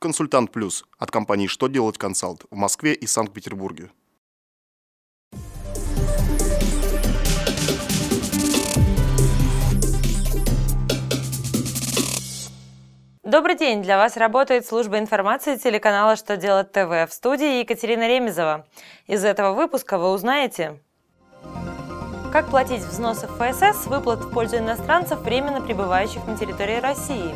Консультант Плюс от компании «Что делать консалт» в Москве и Санкт-Петербурге. Добрый день! Для вас работает служба информации телеканала «Что делать ТВ» в студии Екатерина Ремезова. Из этого выпуска вы узнаете, как платить взносы в ФСС выплат в пользу иностранцев, временно пребывающих на территории России,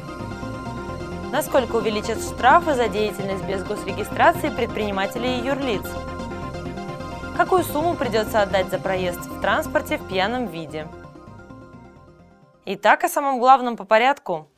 насколько увеличат штрафы за деятельность без госрегистрации предпринимателей и юрлиц, какую сумму придется отдать за проезд в транспорте в пьяном виде. Итак, о самом главном по порядку –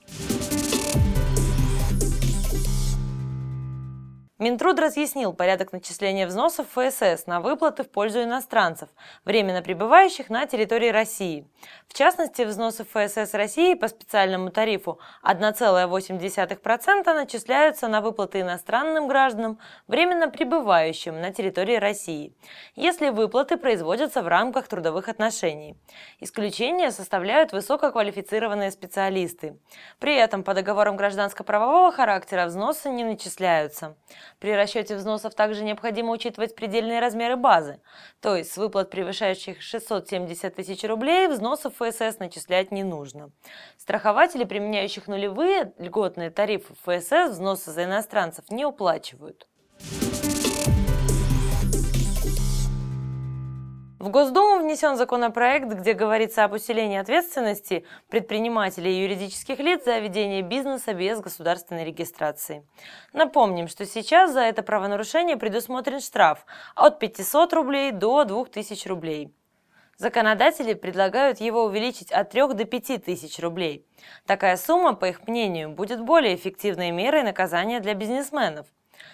Минтруд разъяснил порядок начисления взносов ФСС на выплаты в пользу иностранцев, временно пребывающих на территории России. В частности, взносы ФСС России по специальному тарифу 1,8% начисляются на выплаты иностранным гражданам, временно пребывающим на территории России, если выплаты производятся в рамках трудовых отношений. Исключение составляют высококвалифицированные специалисты. При этом по договорам гражданско-правового характера взносы не начисляются. При расчете взносов также необходимо учитывать предельные размеры базы, то есть с выплат, превышающих 670 тысяч рублей, взносов ФСС начислять не нужно. Страхователи, применяющих нулевые льготные тарифы ФСС, взносы за иностранцев не уплачивают. В Госдуму внесен законопроект, где говорится об усилении ответственности предпринимателей и юридических лиц за ведение бизнеса без государственной регистрации. Напомним, что сейчас за это правонарушение предусмотрен штраф от 500 рублей до 2000 рублей. Законодатели предлагают его увеличить от 3 до 5 тысяч рублей. Такая сумма, по их мнению, будет более эффективной мерой наказания для бизнесменов.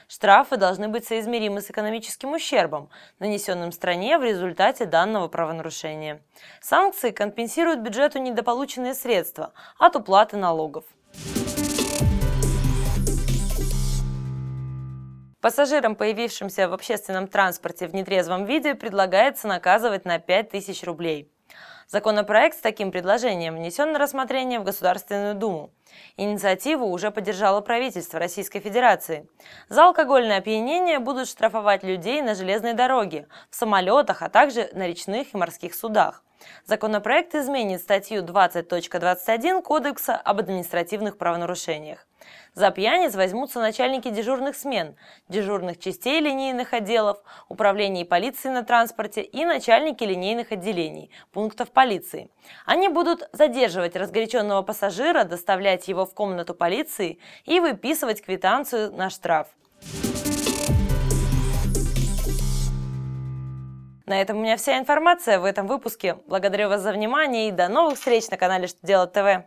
Штрафы должны быть соизмеримы с экономическим ущербом, нанесенным стране в результате данного правонарушения. Санкции компенсируют бюджету недополученные средства от уплаты налогов. Пассажирам, появившимся в общественном транспорте в нетрезвом виде, предлагается наказывать на 5000 рублей. Законопроект с таким предложением внесен на рассмотрение в Государственную Думу. Инициативу уже поддержало правительство Российской Федерации. За алкогольное опьянение будут штрафовать людей на железной дороге, в самолетах, а также на речных и морских судах. Законопроект изменит статью 20.21 Кодекса об административных правонарушениях. За пьяниц возьмутся начальники дежурных смен, дежурных частей линейных отделов, управлений полиции на транспорте и начальники линейных отделений, пунктов полиции. Они будут задерживать разгоряченного пассажира, доставлять его в комнату полиции и выписывать квитанцию на штраф. На этом у меня вся информация в этом выпуске. Благодарю вас за внимание и до новых встреч на канале Что делать ТВ.